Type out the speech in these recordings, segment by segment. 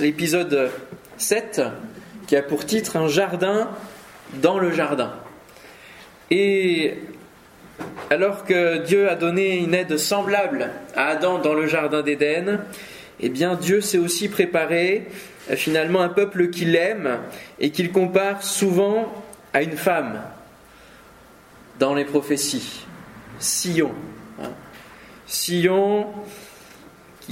l'épisode 7 qui a pour titre Un jardin dans le jardin. Et alors que Dieu a donné une aide semblable à Adam dans le jardin d'Éden, eh bien Dieu s'est aussi préparé euh, finalement un peuple qu'il aime et qu'il compare souvent à une femme dans les prophéties. Sion. Hein. Sion,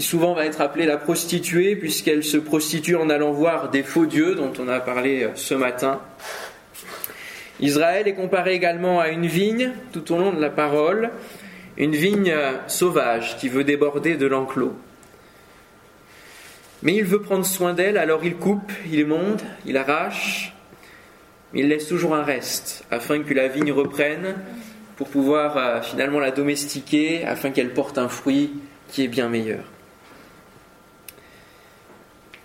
souvent va être appelée la prostituée, puisqu'elle se prostitue en allant voir des faux dieux dont on a parlé euh, ce matin. Israël est comparé également à une vigne tout au long de la parole, une vigne euh, sauvage qui veut déborder de l'enclos. Mais il veut prendre soin d'elle, alors il coupe, il monte, il arrache, mais il laisse toujours un reste afin que la vigne reprenne pour pouvoir euh, finalement la domestiquer, afin qu'elle porte un fruit qui est bien meilleur.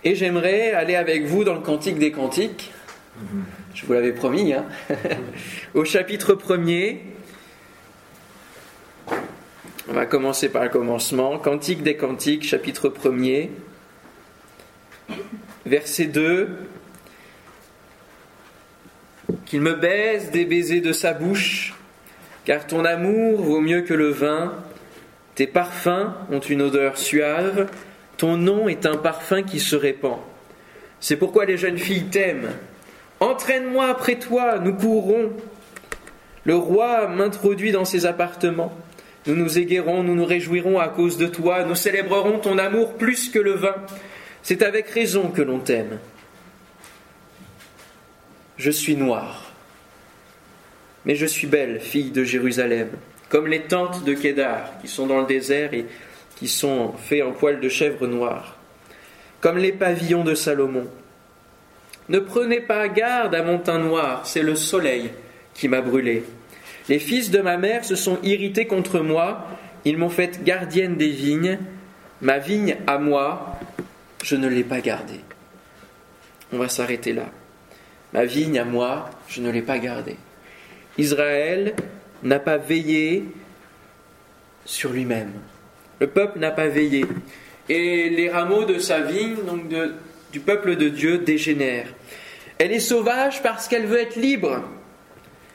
Et j'aimerais aller avec vous dans le Cantique des Cantiques. Je vous l'avais promis. Hein. Au chapitre 1er. On va commencer par le commencement. Cantique des Cantiques, chapitre 1er. Verset 2. Qu'il me baise des baisers de sa bouche, car ton amour vaut mieux que le vin, tes parfums ont une odeur suave, ton nom est un parfum qui se répand. C'est pourquoi les jeunes filles t'aiment. Entraîne-moi après toi, nous courrons. Le roi m'introduit dans ses appartements. Nous nous éguerrons, nous nous réjouirons à cause de toi, nous célébrerons ton amour plus que le vin. C'est avec raison que l'on t'aime. Je suis noire, mais je suis belle, fille de Jérusalem, comme les tentes de Kédar qui sont dans le désert et qui sont faits en poils de chèvre noire, comme les pavillons de Salomon. Ne prenez pas garde à mon teint noir, c'est le soleil qui m'a brûlé. Les fils de ma mère se sont irrités contre moi, ils m'ont fait gardienne des vignes, ma vigne à moi, je ne l'ai pas gardée. On va s'arrêter là. Ma vigne à moi, je ne l'ai pas gardée. Israël n'a pas veillé sur lui-même. Le peuple n'a pas veillé. Et les rameaux de sa vigne, donc du peuple de Dieu, dégénèrent. Elle est sauvage parce qu'elle veut être libre,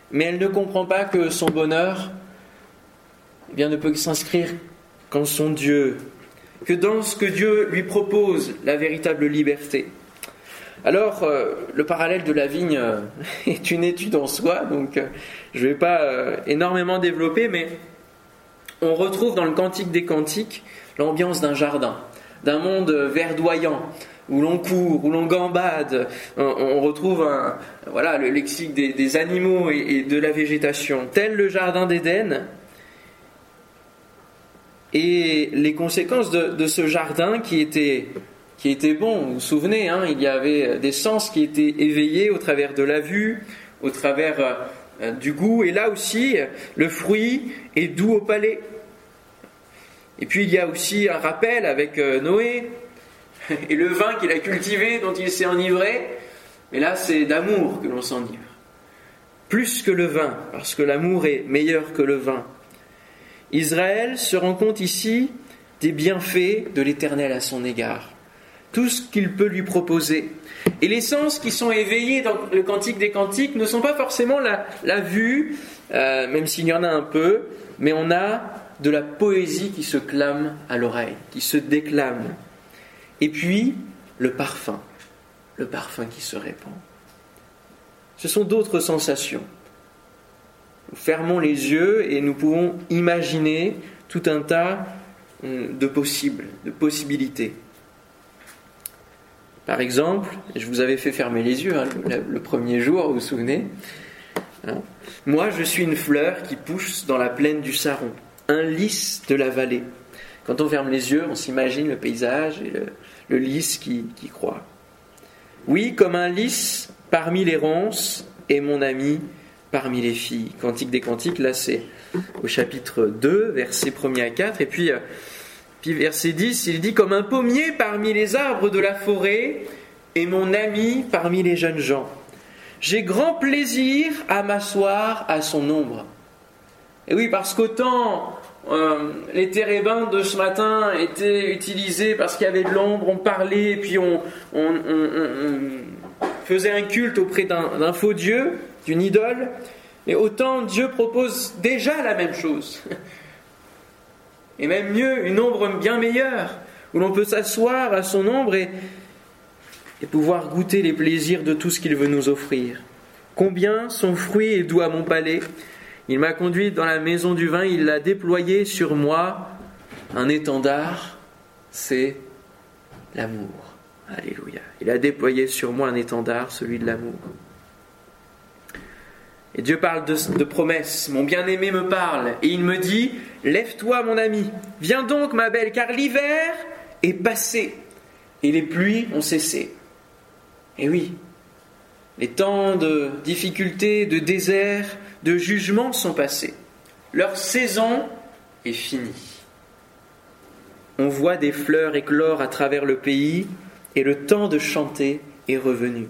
mais elle ne comprend pas que son bonheur eh bien, ne peut s'inscrire qu'en son Dieu, que dans ce que Dieu lui propose, la véritable liberté. Alors, euh, le parallèle de la vigne euh, est une étude en soi, donc euh, je ne vais pas énormément développer, mais on retrouve dans le Cantique des Cantiques l'ambiance d'un jardin, d'un monde verdoyant, où l'on court, où l'on gambade. On, retrouve voilà, le lexique des, animaux et, de la végétation, tel le jardin d'Éden. Et les conséquences de, ce jardin qui était, qui était bon, vous vous souvenez, hein, il y avait des sens qui étaient éveillés au travers de la vue, au travers euh, du goût, et là aussi, le fruit est doux au palais. Et puis il y a aussi un rappel avec euh, Noé et le vin qu'il a cultivé, dont il s'est enivré. Mais là, c'est d'amour que l'on s'enivre. Plus que le vin, parce que l'amour est meilleur que le vin. Israël se rend compte ici des bienfaits de l'Éternel à son égard. Tout ce qu'il peut lui proposer. Et les sens qui sont éveillés dans le Cantique des Cantiques ne sont pas forcément la, vue, euh, même s'il y en a un peu, mais on a de la poésie qui se clame à l'oreille, qui se déclame. Et puis, le parfum, le parfum qui se répand. Ce sont d'autres sensations. Nous fermons les yeux et nous pouvons imaginer tout un tas hum, de possibles, de possibilités. Par exemple, je vous avais fait fermer les yeux hein, le, premier jour, vous vous souvenez hein. Moi, je suis une fleur qui pousse dans la plaine du Saron un lys de la vallée. Quand on ferme les yeux, on s'imagine le paysage et le, lys qui, qui croît. Oui, comme un lys parmi les ronces et mon ami parmi les filles. Cantique des Cantiques, là c'est au chapitre 2, versets 1 à 4. Et puis, euh, puis verset 10, il dit comme un pommier parmi les arbres de la forêt et mon ami parmi les jeunes gens. J'ai grand plaisir à m'asseoir à son ombre. Et oui, parce qu'autant euh, les térébins de ce matin étaient utilisés parce qu'il y avait de l'ombre, on parlait, et puis on, faisait un culte auprès d'un faux Dieu, d'une idole. Mais autant Dieu propose déjà la même chose. Et même mieux, une ombre bien meilleure, où l'on peut s'asseoir à son ombre et, pouvoir goûter les plaisirs de tout ce qu'il veut nous offrir. Combien son fruit est doux à mon palais, il m'a conduit dans la maison du vin, il a déployé sur moi un étendard, c'est l'amour. Alléluia. Il a déployé sur moi un étendard, celui de l'amour. Et Dieu parle de, promesses. Mon bien-aimé me parle et il me dit, Lève-toi mon ami, viens donc ma belle, car l'hiver est passé et les pluies ont cessé. Et oui, les temps de difficultés, de désert, de jugement sont passés. Leur saison est finie. On voit des fleurs éclore à travers le pays et le temps de chanter est revenu.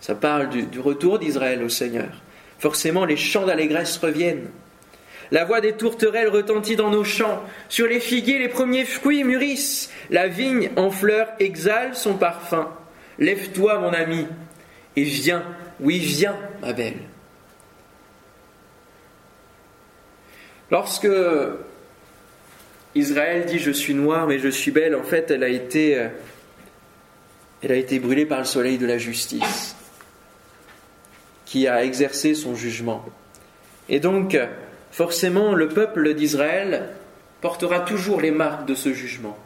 Ça parle du, retour d'Israël au Seigneur. Forcément, les chants d'allégresse reviennent. La voix des tourterelles retentit dans nos champs. Sur les figuiers, les premiers fruits mûrissent. La vigne en fleurs exhale son parfum. Lève-toi, mon ami, et viens. Oui, viens, ma belle. Lorsque Israël dit je suis noir mais je suis belle, en fait elle a été, euh, elle a été brûlée par le soleil de la justice qui a exercé son jugement. Et donc forcément le peuple d'Israël portera toujours les marques de ce jugement.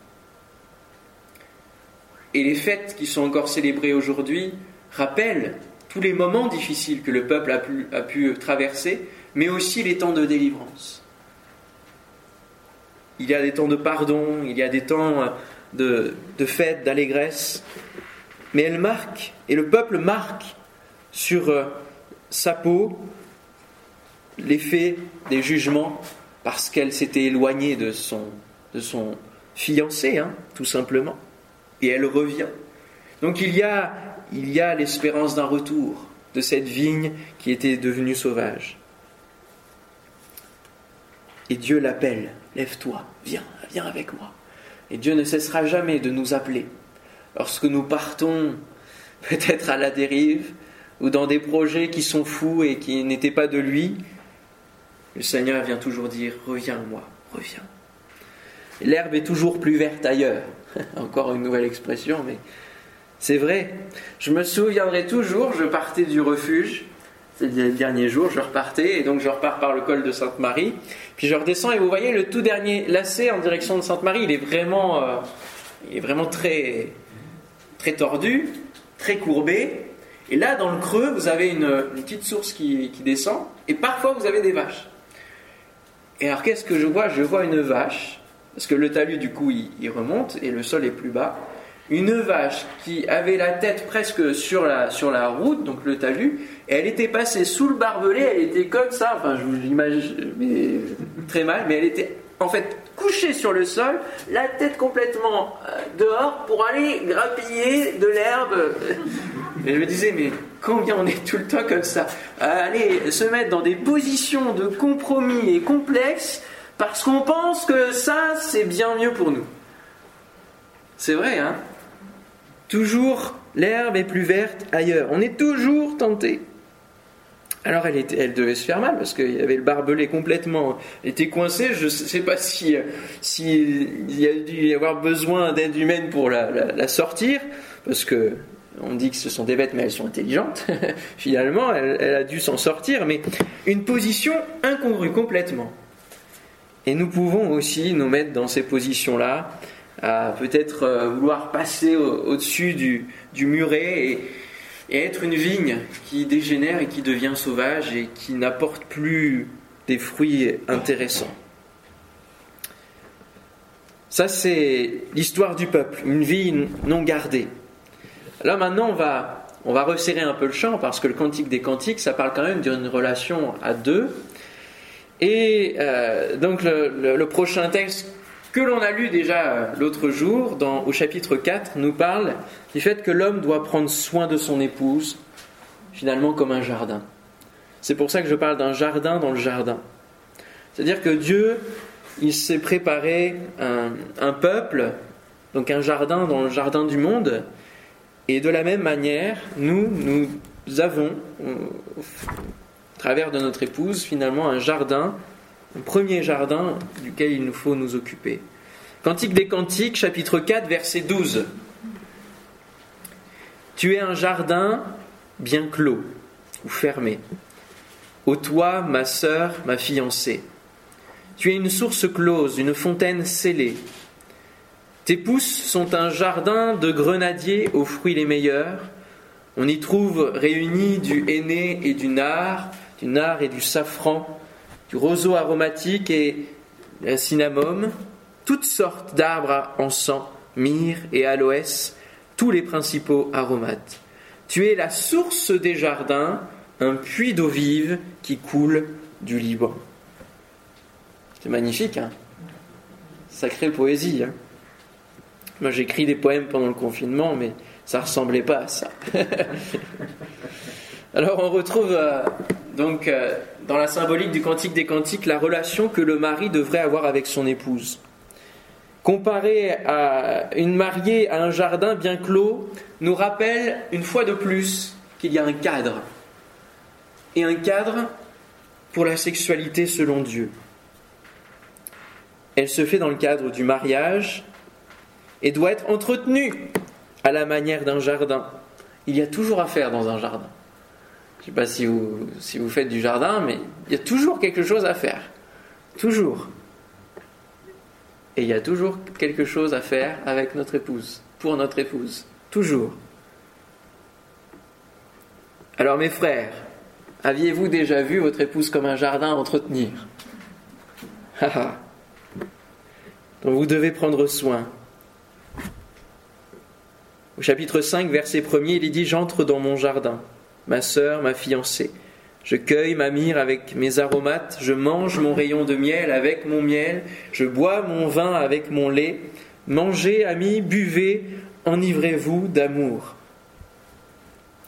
Et les fêtes qui sont encore célébrées aujourd'hui rappellent tous les moments difficiles que le peuple a pu, traverser, mais aussi les temps de délivrance il y a des temps de pardon, il y a des temps de, de fête, d'allégresse, mais elle marque, et le peuple marque sur euh, sa peau l'effet des jugements parce qu'elle s'était éloignée de son, de son fiancé, hein, tout simplement, et elle revient. Donc il y a, il y a l'espérance d'un retour de cette vigne qui était devenue sauvage. Et Dieu l'appelle lève-toi, viens, viens avec moi. Et Dieu ne cessera jamais de nous appeler. Lorsque nous partons peut-être à la dérive ou dans des projets qui sont fous et qui n'étaient pas de lui, le Seigneur vient toujours dire, reviens moi, reviens. L'herbe est toujours plus verte ailleurs. Encore une nouvelle expression, mais c'est vrai. Je me souviendrai toujours, je partais du refuge c'est le dernier jour, je repartais, et donc je repars par le col de Sainte-Marie, puis je redescends, et vous voyez le tout dernier lacet en direction de Sainte-Marie, il est vraiment, euh, il est vraiment très, très tordu, très courbé, et là, dans le creux, vous avez une, petite source qui, descend, et parfois vous avez des vaches. Et alors, qu'est-ce que je vois? Je vois une vache, parce que le talus, du coup, il remonte, et le sol est plus bas, une vache qui avait la tête presque sur la, sur la route, donc le talus, et elle était passée sous le barbelé, elle était comme ça, enfin je vous l'imagine très mal, mais elle était en fait couchée sur le sol, la tête complètement euh, dehors pour aller grappiller de l'herbe. Et je me disais, mais combien on est tout le temps comme ça Aller se mettre dans des positions de compromis et complexes parce qu'on pense que ça, c'est bien mieux pour nous. C'est vrai, hein? Toujours l'herbe est plus verte ailleurs. On est toujours tenté. Alors elle, devait se faire mal parce qu'il avait le barbelé complètement était coincé. Je ne sais pas si, si il y a dû y avoir besoin d'aide humaine pour la, sortir parce que on dit que ce sont des bêtes mais elles sont intelligentes. Finalement, elle, elle a dû s'en sortir, mais une position incongrue complètement. Et nous pouvons aussi nous mettre dans ces positions-là à peut-être euh, vouloir passer au-dessus du, muret et, être une vigne qui dégénère et qui devient sauvage et qui n'apporte plus des fruits intéressants. Ça, c'est l'histoire du peuple, une vie non gardée. Là, maintenant, on va, on va resserrer un peu le champ parce que le cantique des cantiques, ça parle quand même d'une relation à deux. Et euh, donc, le prochain texte que l'on a lu déjà euh, l'autre jour, dans, au chapitre 4, nous parle du fait que l'homme doit prendre soin de son épouse, finalement comme un jardin. C'est pour ça que je parle d'un jardin dans le jardin. C'est-à-dire que Dieu il s'est préparé un, peuple, donc un jardin dans le jardin du monde. Et de la même manière, nous, nous avons, au travers de notre épouse, finalement un jardin, premier jardin duquel il nous faut nous occuper. Cantique des Cantiques, chapitre 4, verset 12. Tu es un jardin bien clos ou fermé. Ô toi, ma sœur, ma fiancée. Tu es une source close, une fontaine scellée. Tes pousses sont un jardin de grenadiers aux fruits les meilleurs. On y trouve réunis du henné et du nard, du nard et du safran, du roseau aromatique et la cinnamome, toutes sortes d'arbres à encens, myrrhe et aloès, tous les principaux aromates. Tu es la source des jardins, un puits d'eau vive qui coule du Liban. C'est magnifique, hein Sacrée poésie. Hein Moi, j'écris des poèmes pendant le confinement, mais ça ressemblait pas à ça. Alors, on retrouve euh, donc euh, dans la symbolique du Cantique des Cantiques la relation que le mari devrait avoir avec son épouse. Comparé à une mariée à un jardin bien clos, nous rappelle une fois de plus qu'il y a un cadre. Et un cadre pour la sexualité selon Dieu. Elle se fait dans le cadre du mariage et doit être entretenue à la manière d'un jardin. Il y a toujours à faire dans un jardin. Je ne sais pas si vous, si vous faites du jardin, mais il y a toujours quelque chose à faire. Toujours. Et il y a toujours quelque chose à faire avec notre épouse, pour notre épouse. Toujours. Alors mes frères, aviez-vous déjà vu votre épouse comme un jardin à entretenir? Dont vous devez prendre soin. Au chapitre 5, verset 1 il dit J'entre dans mon jardin, ma sœur, ma fiancée. Je cueille ma myrrhe avec mes aromates, je mange mon rayon de miel avec mon miel, je bois mon vin avec mon lait. Mangez, amis, buvez, enivrez-vous d'amour.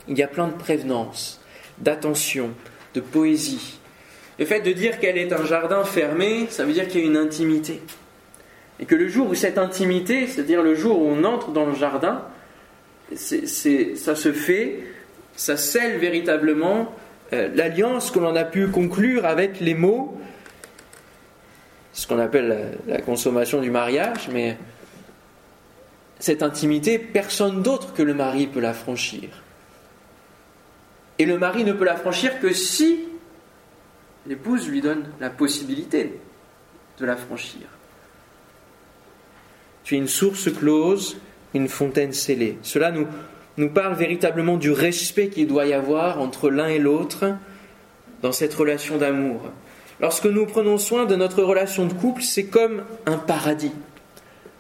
Il y a plein de prévenance, d'attention, de poésie. Le fait de dire qu'elle est un jardin fermé, ça veut dire qu'il y a une intimité. Et que le jour où cette intimité, c'est-à-dire le jour où on entre dans le jardin, ça se fait, ça scelle véritablement euh, l'alliance que l'on a pu conclure avec les mots, ce qu'on appelle la, consommation du mariage, mais cette intimité, personne d'autre que le mari peut la franchir. Et le mari ne peut la franchir que si l'épouse lui donne la possibilité de la franchir. Tu es une source close, une fontaine scellée. Cela nous, nous parle véritablement du respect qu'il doit y avoir entre l'un et l'autre dans cette relation d'amour. Lorsque nous prenons soin de notre relation de couple, c'est comme un paradis.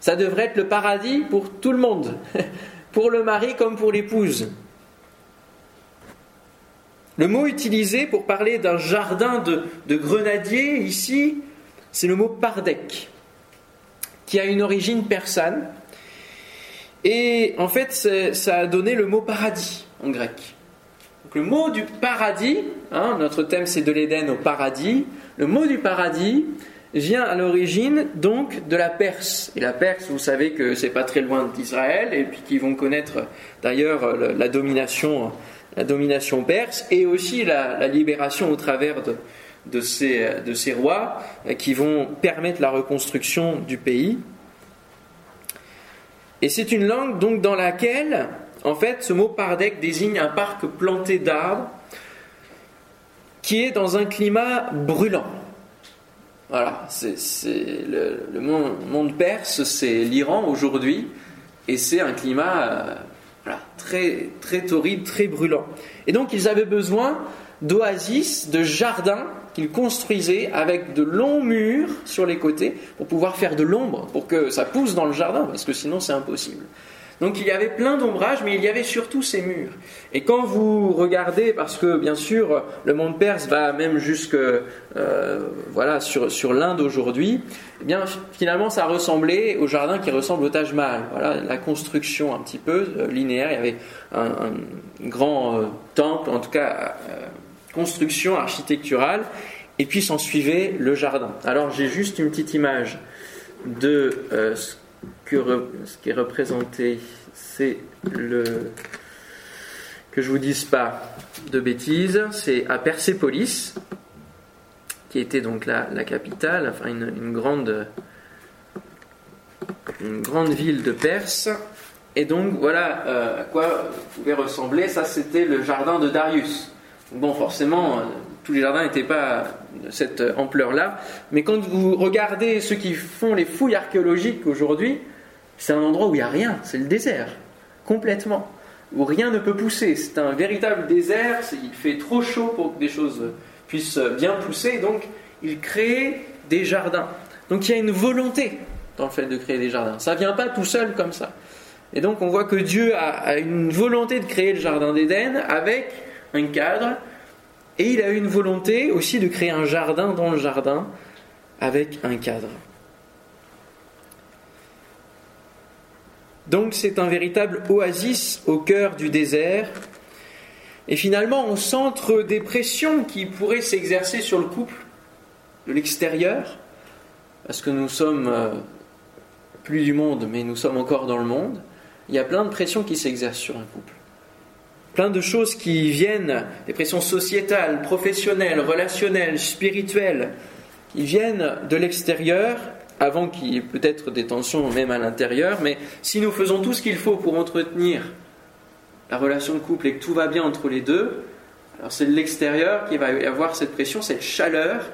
Ça devrait être le paradis pour tout le monde, pour le mari comme pour l'épouse. Le mot utilisé pour parler d'un jardin de, grenadiers ici, c'est le mot pardek qui a une origine persane. Et en fait, ça a donné le mot paradis en grec. Donc, le mot du paradis, hein, notre thème c'est de l'Éden au paradis, le mot du paradis vient à l'origine donc de la Perse. Et la Perse, vous savez que c'est pas très loin d'Israël, et puis qu'ils vont connaître d'ailleurs la domination, la domination perse, et aussi la libération au travers de, ces rois euh, qui vont permettre la reconstruction du pays. Et c'est une langue donc dans laquelle, en fait, ce mot pardek désigne un parc planté d'arbres qui est dans un climat brûlant. Voilà, c'est, le, monde, perse, c'est l'Iran aujourd'hui, et c'est un climat euh, très, très torride, très brûlant. Et donc ils avaient besoin d'oasis, de jardins qu'il construisait avec de longs murs sur les côtés pour pouvoir faire de l'ombre, pour que ça pousse dans le jardin, parce que sinon c'est impossible. Donc il y avait plein d'ombrages, mais il y avait surtout ces murs. Et quand vous regardez, parce que bien sûr le monde perse va même jusque euh, voilà sur, l'Inde aujourd'hui, eh bien finalement ça ressemblait au jardin qui ressemble au Taj Mahal. Voilà la construction un petit peu euh, linéaire. Il y avait un, grand euh, temple, en tout cas construction architecturale et puis s'en suivait le jardin. Alors j'ai juste une petite image de euh, ce, qui est représenté, c'est le que je vous dise pas de bêtises, c'est à Persépolis, qui était donc la, capitale, enfin une, grande, une grande ville de Perse. Et donc voilà euh, à quoi pouvait ressembler, ça c'était le jardin de Darius. Bon, forcément, euh, tous les jardins n'étaient pas de cette ampleur-là, mais quand vous regardez ceux qui font les fouilles archéologiques aujourd'hui, c'est un endroit où il n'y a rien, c'est le désert, complètement, où rien ne peut pousser. C'est un véritable désert, il fait trop chaud pour que des choses puissent bien pousser, donc il crée des jardins. Donc il y a une volonté dans le fait de créer des jardins. Ça ne vient pas tout seul comme ça. Et donc on voit que Dieu a, une volonté de créer le jardin d'Éden avec un cadre, et il a une volonté aussi de créer un jardin dans le jardin avec un cadre. Donc c'est un véritable oasis au cœur du désert. Et finalement, au centre des pressions qui pourraient s'exercer sur le couple de l'extérieur, parce que nous sommes euh, plus du monde, mais nous sommes encore dans le monde, il y a plein de pressions qui s'exercent sur un couple. Plein de choses qui viennent, des pressions sociétales, professionnelles, relationnelles, spirituelles, qui viennent de l'extérieur, avant qu'il y ait peut-être des tensions même à l'intérieur, mais si nous faisons tout ce qu'il faut pour entretenir la relation de couple et que tout va bien entre les deux, alors c'est de l'extérieur qui va avoir cette pression, cette chaleur,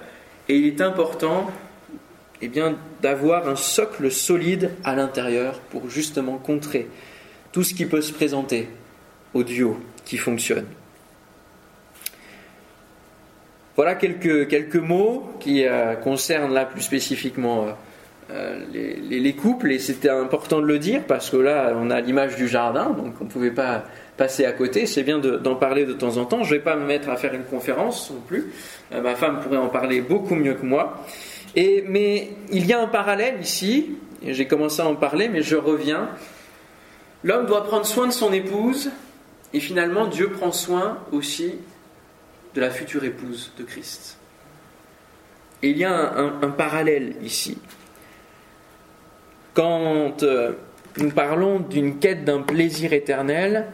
et il est important eh bien, d'avoir un socle solide à l'intérieur pour justement contrer tout ce qui peut se présenter au duo qui fonctionne. Voilà quelques, mots qui euh, concernent là plus spécifiquement euh, euh, les, les, couples, et c'était important de le dire parce que là on a l'image du jardin, donc on ne pouvait pas passer à côté. C'est bien d'en parler de temps en temps. Je ne vais pas me mettre à faire une conférence non plus. ma femme pourrait en parler beaucoup mieux que moi. Mais il y a un parallèle ici, j'ai commencé à en parler, mais je reviens. L'homme doit prendre soin de son épouse, et finalement Dieu prend soin aussi de la future épouse de Christ. Et il y a un, parallèle ici. Quand euh, nous parlons d'une quête d'un plaisir éternel,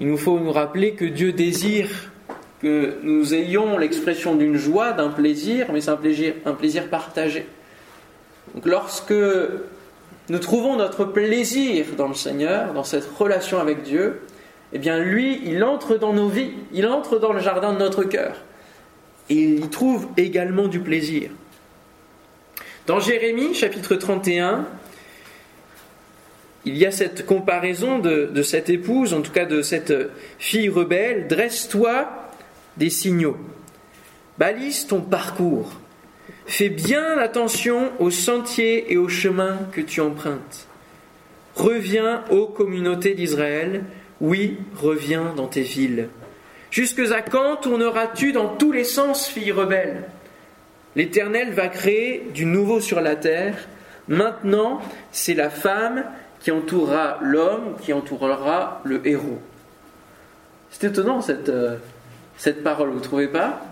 il nous faut nous rappeler que Dieu désire que nous ayons l'expression d'une joie, d'un plaisir, mais c'est un plaisir, partagé. Lorsque nous trouvons notre plaisir dans le Seigneur, dans cette relation avec Dieu, eh bien lui, il entre dans nos vies, il entre dans le jardin de notre cœur. Et il y trouve également du plaisir. Dans Jérémie chapitre 31, il y a cette comparaison de, de cette épouse, en tout cas de cette fille rebelle. Dresse-toi des signaux. Balise ton parcours. Fais bien attention aux sentiers et aux chemins que tu empruntes. Reviens aux communautés d'Israël. Oui, reviens dans tes villes. Jusque à quand tourneras-tu dans tous les sens, fille rebelle? L'Éternel va créer du nouveau sur la terre. Maintenant, c'est la femme qui entourera l'homme, qui entourera le héros. C'est étonnant cette, euh, parole, vous ne trouvez pas?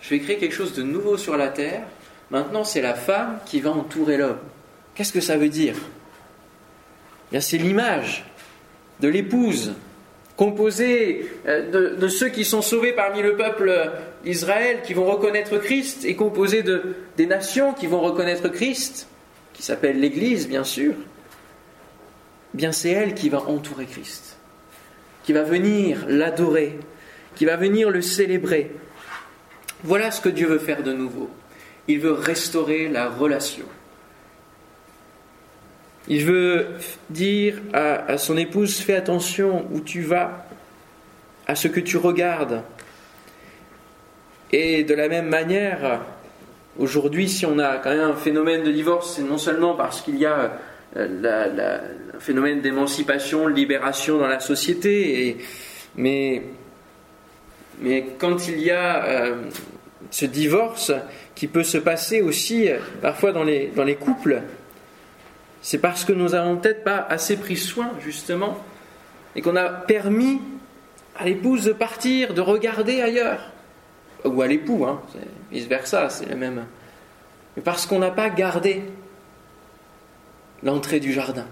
Je vais créer quelque chose de nouveau sur la terre. Maintenant, c'est la femme qui va entourer l'homme. Qu'est-ce que ça veut dire? C'est l'image de l'épouse composée euh, de, ceux qui sont sauvés parmi le peuple Israël, qui vont reconnaître Christ, et composée de, des nations qui vont reconnaître Christ, qui s'appelle l'Église, bien sûr. Bien, c'est elle qui va entourer Christ, qui va venir l'adorer, qui va venir le célébrer. Voilà ce que Dieu veut faire de nouveau. Il veut restaurer la relation. Il veut dire à, son épouse, fais attention où tu vas, à ce que tu regardes. Et de la même manière, aujourd'hui, si on a quand même un phénomène de divorce, c'est non seulement parce qu'il y a euh, un phénomène d'émancipation, de libération dans la société, mais quand il y a euh, ce divorce qui peut se passer aussi euh, parfois dans les couples, c'est parce que nous n'avons peut-être pas assez pris soin, justement, et qu'on a permis à l'épouse de partir, de regarder ailleurs. ou à l'époux, hein, vice-versa, c'est la même. Mais parce qu'on n'a pas gardé l'entrée du jardin.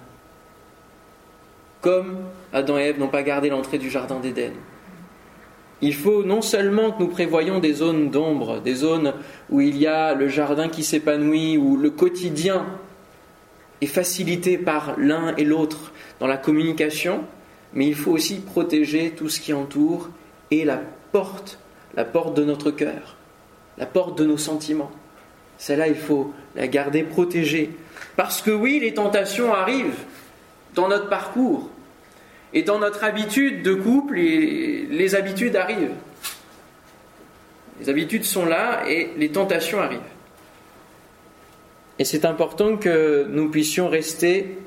Comme Adam et Ève n'ont pas gardé l'entrée du jardin d'Éden. Il faut non seulement que nous prévoyions des zones d'ombre, des zones où il y a le jardin qui s'épanouit, où le quotidien est facilité par l'un et l'autre dans la communication, mais il faut aussi protéger tout ce qui entoure et la porte, la porte de notre cœur, la porte de nos sentiments. Celle-là, il faut la garder protégée. Parce que oui, les tentations arrivent dans notre parcours. Et dans notre habitude de couple, les habitudes arrivent. Les habitudes sont là et les tentations arrivent. Et c'est important que nous puissions rester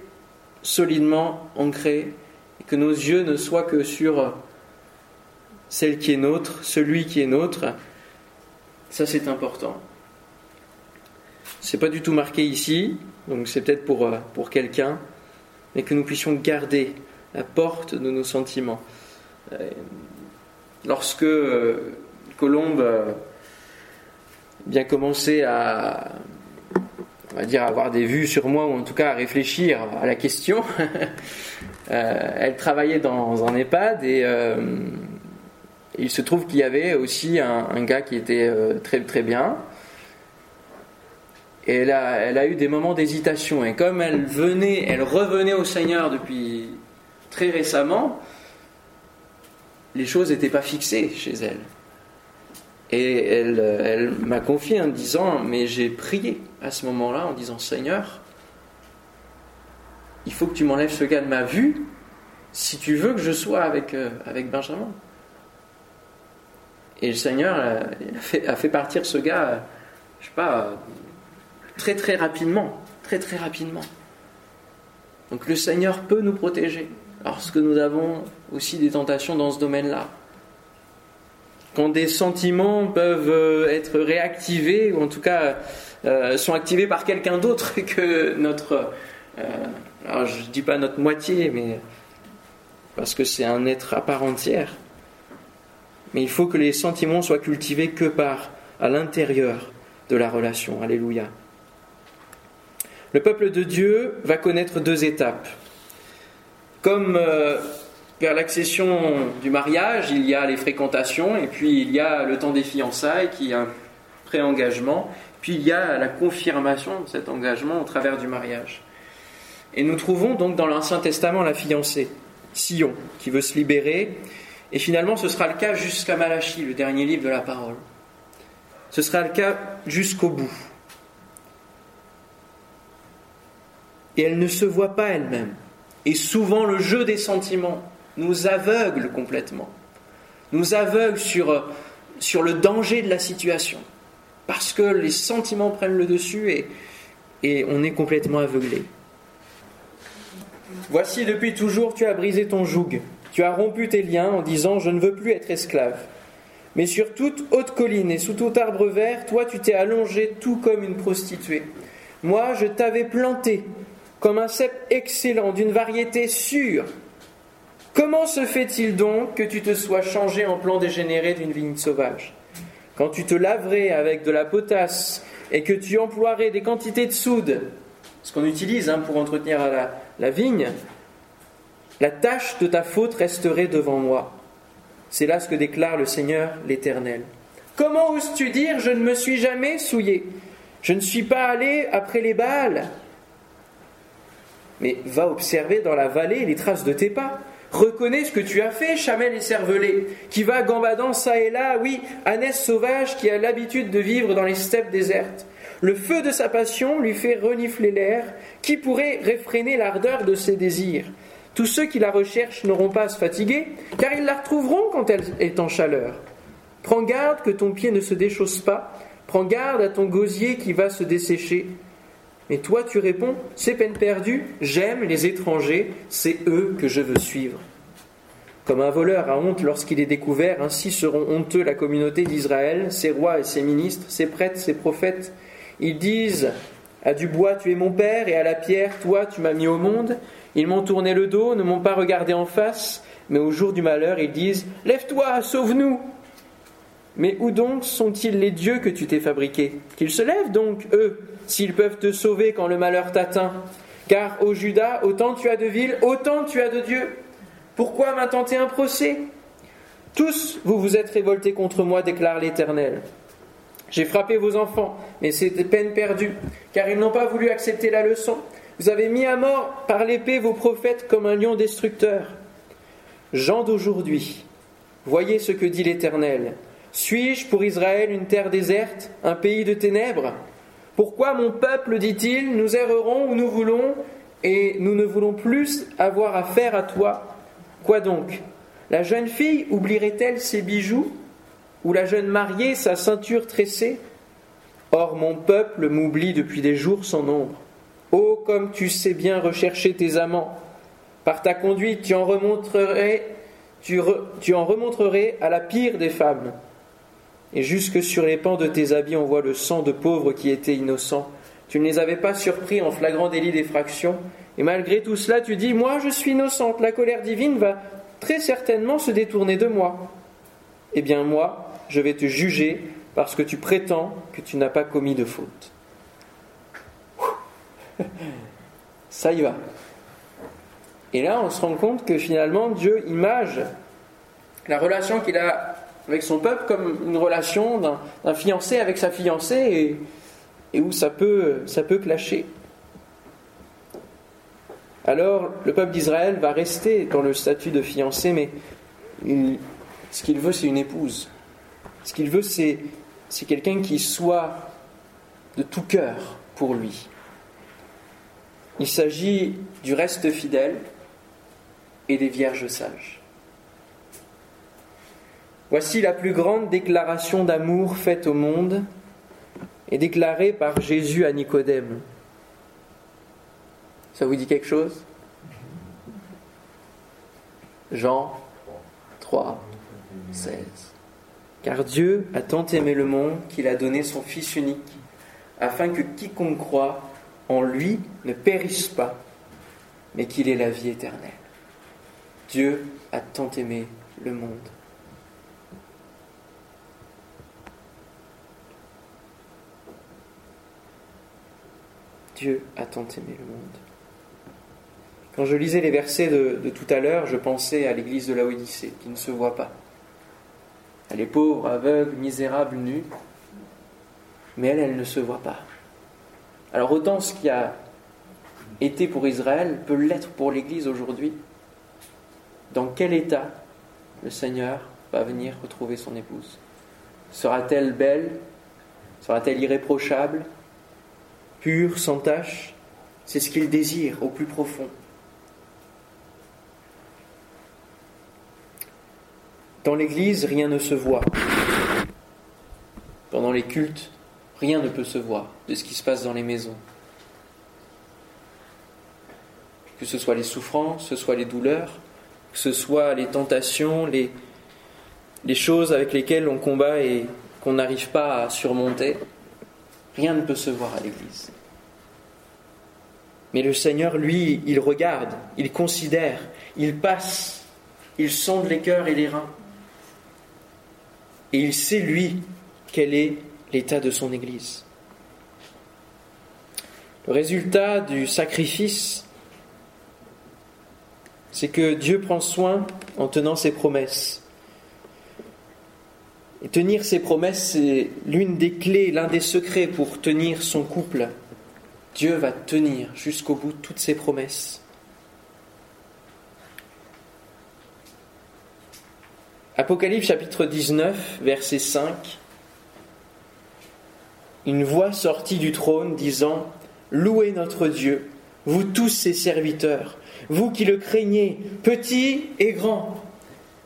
solidement ancrés et que nos yeux ne soient que sur celle qui est nôtre, celui qui est nôtre. Ça, c'est important. C'est pas du tout marqué ici, donc c'est peut-être pour, euh, pour quelqu'un, mais que nous puissions garder la porte de nos sentiments. Euh, lorsque euh, Colombe bien commencé à, on va dire, avoir des vues sur moi, ou en tout cas à réfléchir à la question, elle travaillait dans un EHPAD et il se trouve qu'il y avait aussi un, gars qui était très très bien, et elle a, eu des moments d'hésitation. Et comme elle venait, elle revenait au Seigneur depuis très récemment, les choses n'étaient pas fixées chez elle. Et elle, elle m'a confié en disant, mais j'ai prié à ce moment-là en disant, Seigneur, il faut que tu m'enlèves ce gars de ma vue si tu veux que je sois avec, euh, avec Benjamin. Et le Seigneur a, fait, a fait partir ce gars, je sais pas, très très rapidement, très très rapidement. Donc le Seigneur peut nous protéger lorsque nous avons aussi des tentations dans ce domaine-là. Quand des sentiments peuvent euh, être réactivés, ou en tout cas euh, sont activés par quelqu'un d'autre que notre... Euh, alors je ne dis pas notre moitié, mais parce que c'est un être à part entière. Mais il faut que les sentiments soient cultivés que par, à l'intérieur de la relation. Alléluia. Le peuple de Dieu va connaître deux étapes. Comme euh, vers l'accession du mariage, il y a les fréquentations, et puis il y a le temps des fiançailles, qui est un pré-engagement, puis il y a la confirmation de cet engagement au travers du mariage. Et nous trouvons donc dans l'Ancien Testament la fiancée, Sion, qui veut se libérer, et finalement ce sera le cas jusqu'à Malachie, le dernier livre de la parole. Ce sera le cas jusqu'au bout. et elle ne se voit pas elle-même. Et souvent le jeu des sentiments nous aveugle complètement, nous aveugle sur, sur le danger de la situation, parce que les sentiments prennent le dessus et, et on est complètement aveuglé. Voici depuis toujours tu as brisé ton joug, tu as rompu tes liens en disant je ne veux plus être esclave. Mais sur toute haute colline et sous tout arbre vert, toi tu t'es allongé tout comme une prostituée. Moi je t'avais planté comme un cep excellent, d'une variété sûre. Comment se fait-il donc que tu te sois changé en plan dégénéré d'une vigne sauvage? Quand tu te laverais avec de la potasse et que tu emploierais des quantités de soude, ce qu'on utilise hein, pour entretenir la, vigne, la tâche de ta faute resterait devant moi. C'est là ce que déclare le Seigneur l'Éternel. Comment oses-tu dire je ne me suis jamais souillé? Je ne suis pas allé après les balles mais va observer dans la vallée les traces de tes pas. Reconnais ce que tu as fait, chamel et cervelé, qui va gambadant ça et là, oui, ânesse sauvage qui a l'habitude de vivre dans les steppes désertes. Le feu de sa passion lui fait renifler l'air, qui pourrait réfréner l'ardeur de ses désirs. Tous ceux qui la recherchent n'auront pas à se fatiguer, car ils la retrouveront quand elle est en chaleur. Prends garde que ton pied ne se déchausse pas, prends garde à ton gosier qui va se dessécher, mais toi, tu réponds, c'est peine perdue, j'aime les étrangers, c'est eux que je veux suivre. Comme un voleur a honte lorsqu'il est découvert, ainsi seront honteux la communauté d'Israël, ses rois et ses ministres, ses prêtres, ses prophètes. Ils disent à du bois, tu es mon père, et à la pierre, toi, tu m'as mis au monde. Ils m'ont tourné le dos, ne m'ont pas regardé en face, mais au jour du malheur, ils disent Lève-toi, sauve-nous. Mais où donc sont-ils les dieux que tu t'es fabriqués Qu'ils se lèvent donc, eux, s'ils peuvent te sauver quand le malheur t'atteint. Car au Judas, autant tu as de villes, autant tu as de dieux. Pourquoi m'intenter un procès Tous vous vous êtes révoltés contre moi, déclare l'Éternel. J'ai frappé vos enfants, mais c'était peine perdue, car ils n'ont pas voulu accepter la leçon. Vous avez mis à mort par l'épée vos prophètes comme un lion destructeur. Gens d'aujourd'hui, voyez ce que dit l'Éternel. Suis-je pour Israël une terre déserte, un pays de ténèbres? Pourquoi mon peuple, dit-il, nous errerons où nous voulons, et nous ne voulons plus avoir affaire à toi? Quoi donc? La jeune fille oublierait-elle ses bijoux? Ou la jeune mariée sa ceinture tressée? Or mon peuple m'oublie depuis des jours sans nombre. Oh, comme tu sais bien rechercher tes amants. Par ta conduite, tu en remonterais, tu, en remonterais à la pire des femmes. Et jusque sur les pans de tes habits, on voit le sang de pauvres qui étaient innocents. Tu ne les avais pas surpris en flagrant délit d'effraction, et malgré tout cela, tu dis Moi, je suis innocente, la colère divine va très certainement se détourner de moi. Eh bien, moi, je vais te juger parce que tu prétends que tu n'as pas commis de faute. Ça y va. Et là, on se rend compte que finalement, Dieu image la relation qu'il a avec son peuple comme une relation d'un fiancé avec sa fiancée et, où ça peut, ça peut clasher alors le peuple d'Israël va rester dans le statut de fiancé, mais ce qu'il veut, c'est une épouse. Ce qu'il veut, c'est, c'est quelqu'un qui soit de tout cœur pour lui. Il s'agit du reste fidèle et des vierges sages. Voici la plus grande déclaration d'amour faite au monde et déclarée par Jésus à Nicodème. Ça vous dit quelque chose? Jean 3, 16. Car Dieu a tant aimé le monde qu'il a donné son Fils unique, afin que quiconque croit en lui ne périsse pas, mais qu'il ait la vie éternelle. Dieu a tant aimé le monde. Dieu a tant aimé le monde. Quand je lisais les versets de, tout à l'heure, je pensais à l'église de la Odyssée, qui ne se voit pas. Elle est pauvre, aveugle, misérable, nue, mais elle, elle ne se voit pas. Alors autant ce qui a été pour Israël peut l'être pour l'Église aujourd'hui. Dans quel état le Seigneur va venir retrouver son épouse? Sera-t-elle belle? Sera-t-elle irréprochable? Pure, sans tache C'est ce qu'il désire au plus profond. Dans l'Église, rien ne se voit. Pendant les cultes, rien ne peut se voir de ce qui se passe dans les maisons. Que ce soit les souffrances, que ce soit les douleurs, que ce soit les tentations, les choses avec lesquelles on combat et qu'on n'arrive pas à surmonter, rien ne peut se voir à l'Église. Mais le Seigneur, lui, il regarde, il considère, il passe, il sonde les cœurs et les reins et il sait, lui, quel est l'état de son Église. Le résultat du sacrifice, c'est que Dieu prend soin en tenant ses promesses. Et tenir ses promesses, c'est l'une des clés, l'un des secrets pour tenir son couple. Dieu va tenir jusqu'au bout toutes ses promesses. Apocalypse chapitre 19, verset 5. Une voix sortit du trône disant Louez notre Dieu, vous tous ses serviteurs, vous qui le craignez, petits et grands.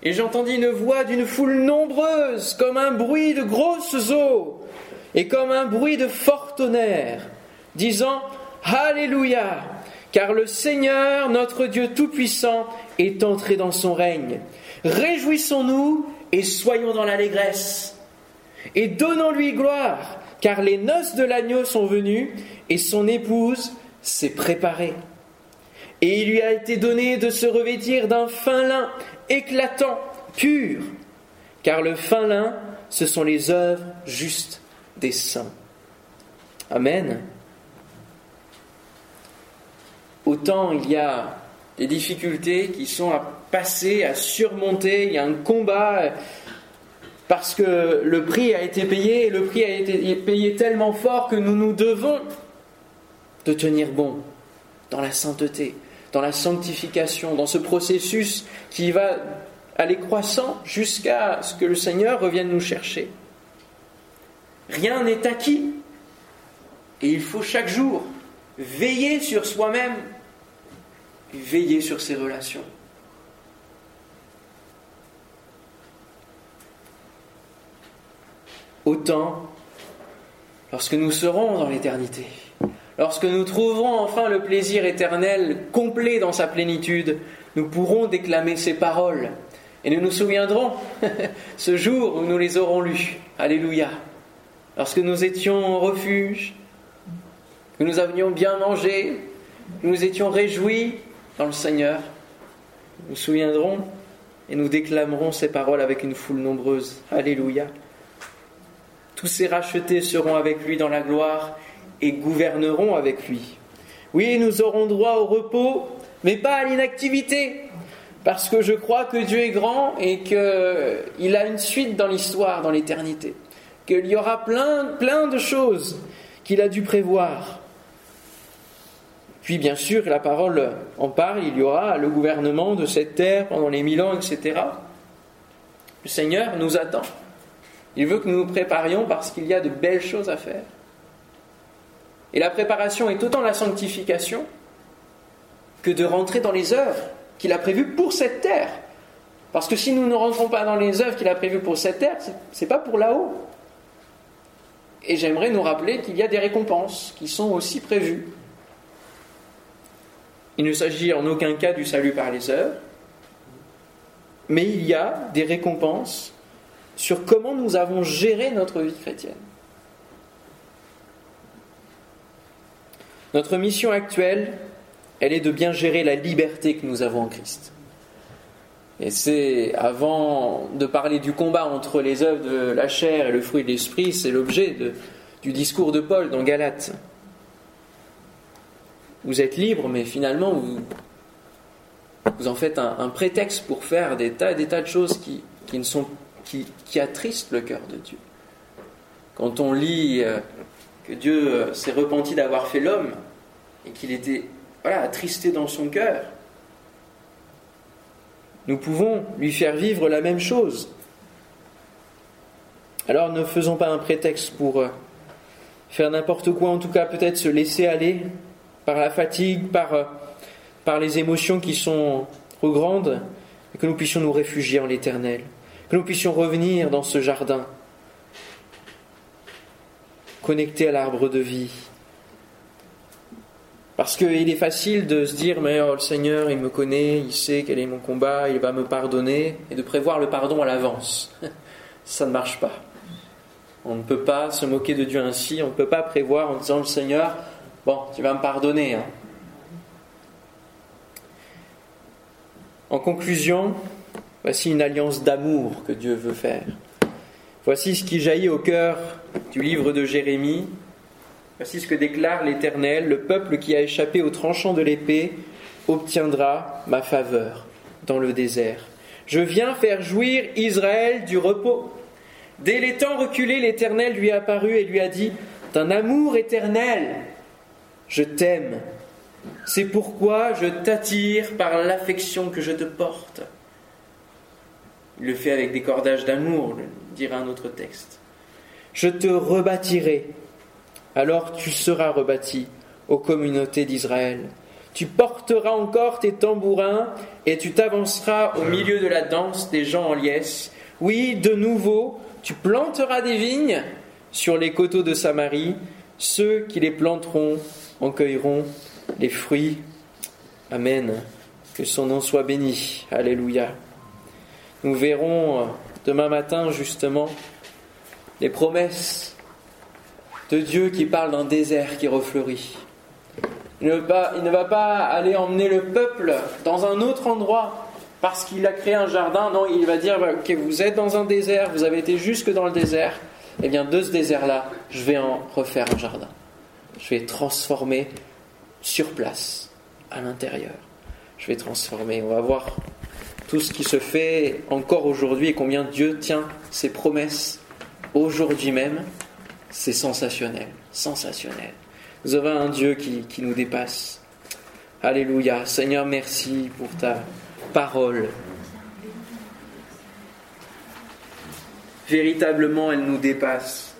Et j'entendis une voix d'une foule nombreuse, comme un bruit de grosses eaux, et comme un bruit de fort tonnerre, disant Alléluia, car le Seigneur, notre Dieu Tout-Puissant, est entré dans son règne. Réjouissons-nous et soyons dans l'allégresse. Et donnons-lui gloire, car les noces de l'agneau sont venues et son épouse s'est préparée. Et il lui a été donné de se revêtir d'un fin lin éclatant, pur, car le fin lin, ce sont les œuvres justes des saints. Amen. Autant il y a des difficultés qui sont à passer, à surmonter, il y a un combat parce que le prix a été payé et le prix a été payé tellement fort que nous nous devons de tenir bon dans la sainteté, dans la sanctification, dans ce processus qui va aller croissant jusqu'à ce que le Seigneur revienne nous chercher. Rien n'est acquis et il faut chaque jour veiller sur soi-même, veiller sur ses relations. Autant lorsque nous serons dans l'éternité, lorsque nous trouverons enfin le plaisir éternel complet dans sa plénitude, nous pourrons déclamer ces paroles et nous nous souviendrons ce jour où nous les aurons lues. Alléluia. Lorsque nous étions en refuge, que nous avions bien mangé, nous étions réjouis dans le Seigneur, nous nous souviendrons et nous déclamerons ces paroles avec une foule nombreuse. Alléluia. Tous ces rachetés seront avec lui dans la gloire et gouverneront avec lui. Oui, nous aurons droit au repos, mais pas à l'inactivité, parce que je crois que Dieu est grand et qu'il a une suite dans l'histoire, dans l'éternité, qu'il y aura plein, plein de choses qu'il a dû prévoir. Puis bien sûr, la parole en parle, il y aura le gouvernement de cette terre pendant les mille ans, etc. Le Seigneur nous attend. Il veut que nous nous préparions parce qu'il y a de belles choses à faire. Et la préparation est autant la sanctification que de rentrer dans les œuvres qu'il a prévues pour cette terre. Parce que si nous ne rentrons pas dans les œuvres qu'il a prévues pour cette terre, ce n'est pas pour là-haut. Et j'aimerais nous rappeler qu'il y a des récompenses qui sont aussi prévues. Il ne s'agit en aucun cas du salut par les œuvres, mais il y a des récompenses sur comment nous avons géré notre vie chrétienne. Notre mission actuelle, elle est de bien gérer la liberté que nous avons en Christ. Et c'est, avant de parler du combat entre les œuvres de la chair et le fruit de l'esprit, c'est l'objet du discours de Paul dans Galates. Vous êtes libre, mais finalement, vous, en faites un, prétexte pour faire des tas et des tas de choses qui, qui ne sont qui, attriste le cœur de Dieu. Quand on lit euh, que Dieu euh, s'est repenti d'avoir fait l'homme et qu'il était voilà, attristé dans son cœur, nous pouvons lui faire vivre la même chose. Alors ne faisons pas un prétexte pour euh, faire n'importe quoi, en tout cas peut-être se laisser aller par la fatigue, par, par les émotions qui sont trop grandes, et que nous puissions nous réfugier en l'Éternel que nous puissions revenir dans ce jardin, connecté à l'arbre de vie. Parce qu'il est facile de se dire, mais oh, le Seigneur, il me connaît, il sait quel est mon combat, il va me pardonner, et de prévoir le pardon à l'avance. Ça ne marche pas. On ne peut pas se moquer de Dieu ainsi, on ne peut pas prévoir en disant, le Seigneur, bon, tu vas me pardonner. Hein. En conclusion, Voici une alliance d'amour que Dieu veut faire. Voici ce qui jaillit au cœur du livre de Jérémie. Voici ce que déclare l'Éternel. Le peuple qui a échappé au tranchant de l'épée obtiendra ma faveur dans le désert. Je viens faire jouir Israël du repos. Dès les temps reculés, l'Éternel lui apparut et lui a dit, D'un amour éternel, je t'aime. C'est pourquoi je t'attire par l'affection que je te porte. Il le fait avec des cordages d'amour, dira un autre texte. Je te rebâtirai, alors tu seras rebâti aux communautés d'Israël. Tu porteras encore tes tambourins et tu t'avanceras au milieu de la danse des gens en liesse. Oui, de nouveau, tu planteras des vignes sur les coteaux de Samarie. Ceux qui les planteront en cueilleront les fruits. Amen. Que son nom soit béni. Alléluia. Nous verrons euh, demain matin justement les promesses de Dieu qui parle d'un désert qui refleurit. Il ne, va pas, aller emmener le peuple dans un autre endroit parce qu'il a créé un jardin. Non, il va dire que vous êtes dans un désert, vous avez été jusque dans le désert. Eh bien, de ce désert-là, je vais en refaire un jardin. Je vais transformer sur place, à l'intérieur. Je vais transformer. On va voir tout ce qui se fait encore aujourd'hui et combien Dieu tient ses promesses aujourd'hui même. C'est sensationnel, sensationnel. Nous avons un Dieu qui, qui nous dépasse. Alléluia. Seigneur, merci pour ta parole. Véritablement, elle nous dépasse.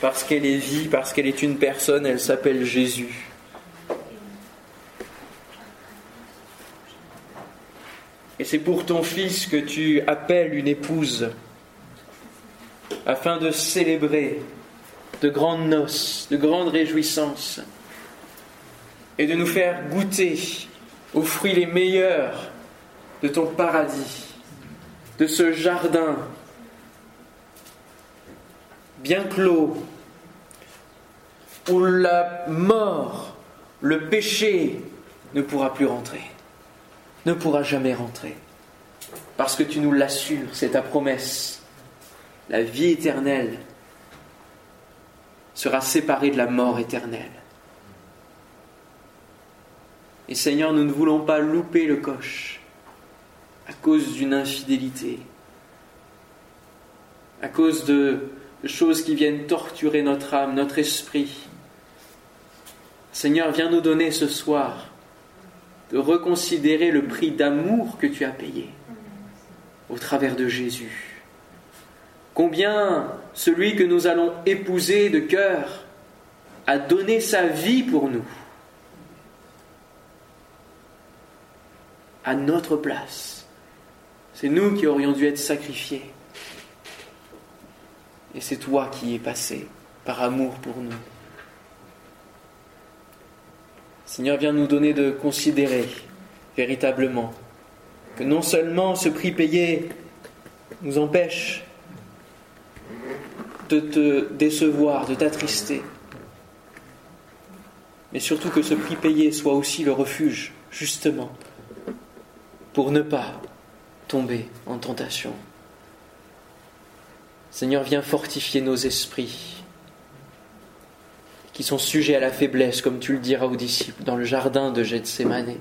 Parce qu'elle est vie, parce qu'elle est une personne, elle s'appelle Jésus. Et c'est pour ton fils que tu appelles une épouse, afin de célébrer de grandes noces, de grandes réjouissances, et de nous faire goûter aux fruits les meilleurs de ton paradis, de ce jardin bien clos, où la mort, le péché ne pourra plus rentrer, ne pourra jamais rentrer, parce que tu nous l'assures, c'est ta promesse. La vie éternelle sera séparée de la mort éternelle. Et Seigneur, nous ne voulons pas louper le coche à cause d'une infidélité, à cause de, choses qui viennent torturer notre âme, notre esprit. Seigneur, viens nous donner ce soir de reconsidérer le prix d'amour que tu as payé au travers de Jésus. Combien celui que nous allons épouser de cœur a donné sa vie pour nous, à notre place. C'est nous qui aurions dû être sacrifiés. Et c'est toi qui es passé par amour pour nous. Seigneur, viens nous donner de considérer véritablement que non seulement ce prix payé nous empêche de te décevoir, de t'attrister, mais surtout que ce prix payé soit aussi le refuge, justement, pour ne pas tomber en tentation. Seigneur, viens fortifier nos esprits qui sont sujets à la faiblesse, comme tu le diras aux disciples dans le jardin de Gethsemane.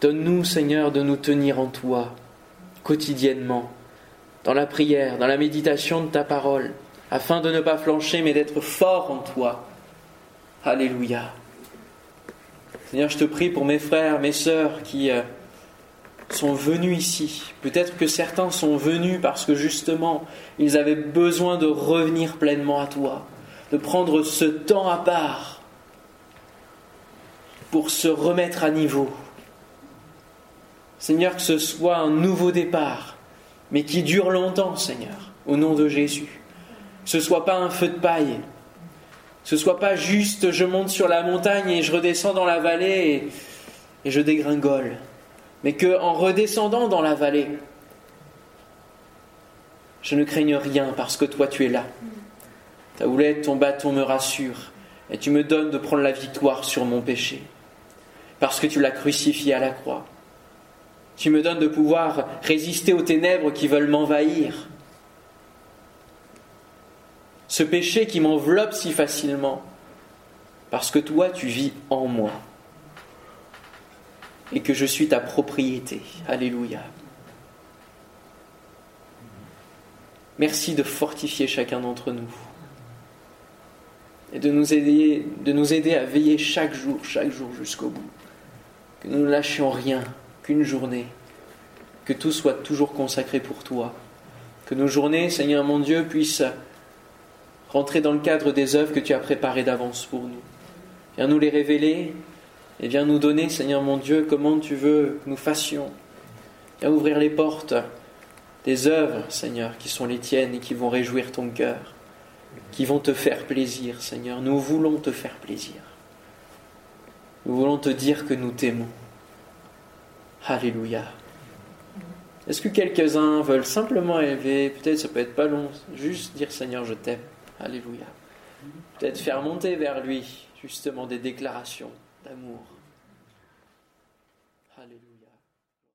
Donne-nous, Seigneur, de nous tenir en toi quotidiennement, dans la prière, dans la méditation de ta parole, afin de ne pas flancher, mais d'être fort en toi. Alléluia. Seigneur, je te prie pour mes frères, mes sœurs qui euh, sont venus ici. Peut-être que certains sont venus parce que justement, ils avaient besoin de revenir pleinement à toi, de prendre ce temps à part pour se remettre à niveau. Seigneur, que ce soit un nouveau départ, mais qui dure longtemps, Seigneur, au nom de Jésus. Que ce soit pas un feu de paille, ce soit pas juste je monte sur la montagne et je redescends dans la vallée et, je dégringole, mais que en redescendant dans la vallée, je ne craigne rien parce que toi tu es là. Ta houlette, ton bâton me rassure et tu me donnes de prendre la victoire sur mon péché parce que tu l'as crucifié à la croix. Tu me donnes de pouvoir résister aux ténèbres qui veulent m'envahir ce péché qui m'enveloppe si facilement, parce que toi tu vis en moi et que je suis ta propriété. Alléluia. Merci de fortifier chacun d'entre nous et de nous, aider, de nous aider à veiller chaque jour, chaque jour jusqu'au bout. Que nous ne lâchions rien qu'une journée, que tout soit toujours consacré pour toi. Que nos journées, Seigneur mon Dieu, puissent rentrer dans le cadre des œuvres que tu as préparées d'avance pour nous. Viens nous les révéler et viens nous donner, Seigneur mon Dieu, comment tu veux que nous fassions. Viens ouvrir les portes des œuvres, Seigneur, qui sont les tiennes et qui vont réjouir ton cœur, qui vont te faire plaisir, Seigneur. Nous voulons te faire plaisir. Nous voulons te dire que nous t'aimons. Alléluia. Est-ce que quelques-uns veulent simplement élever, peut-être ça peut être pas long, juste dire Seigneur, je t'aime. Alléluia. Peut-être faire monter vers lui justement des déclarations d'amour.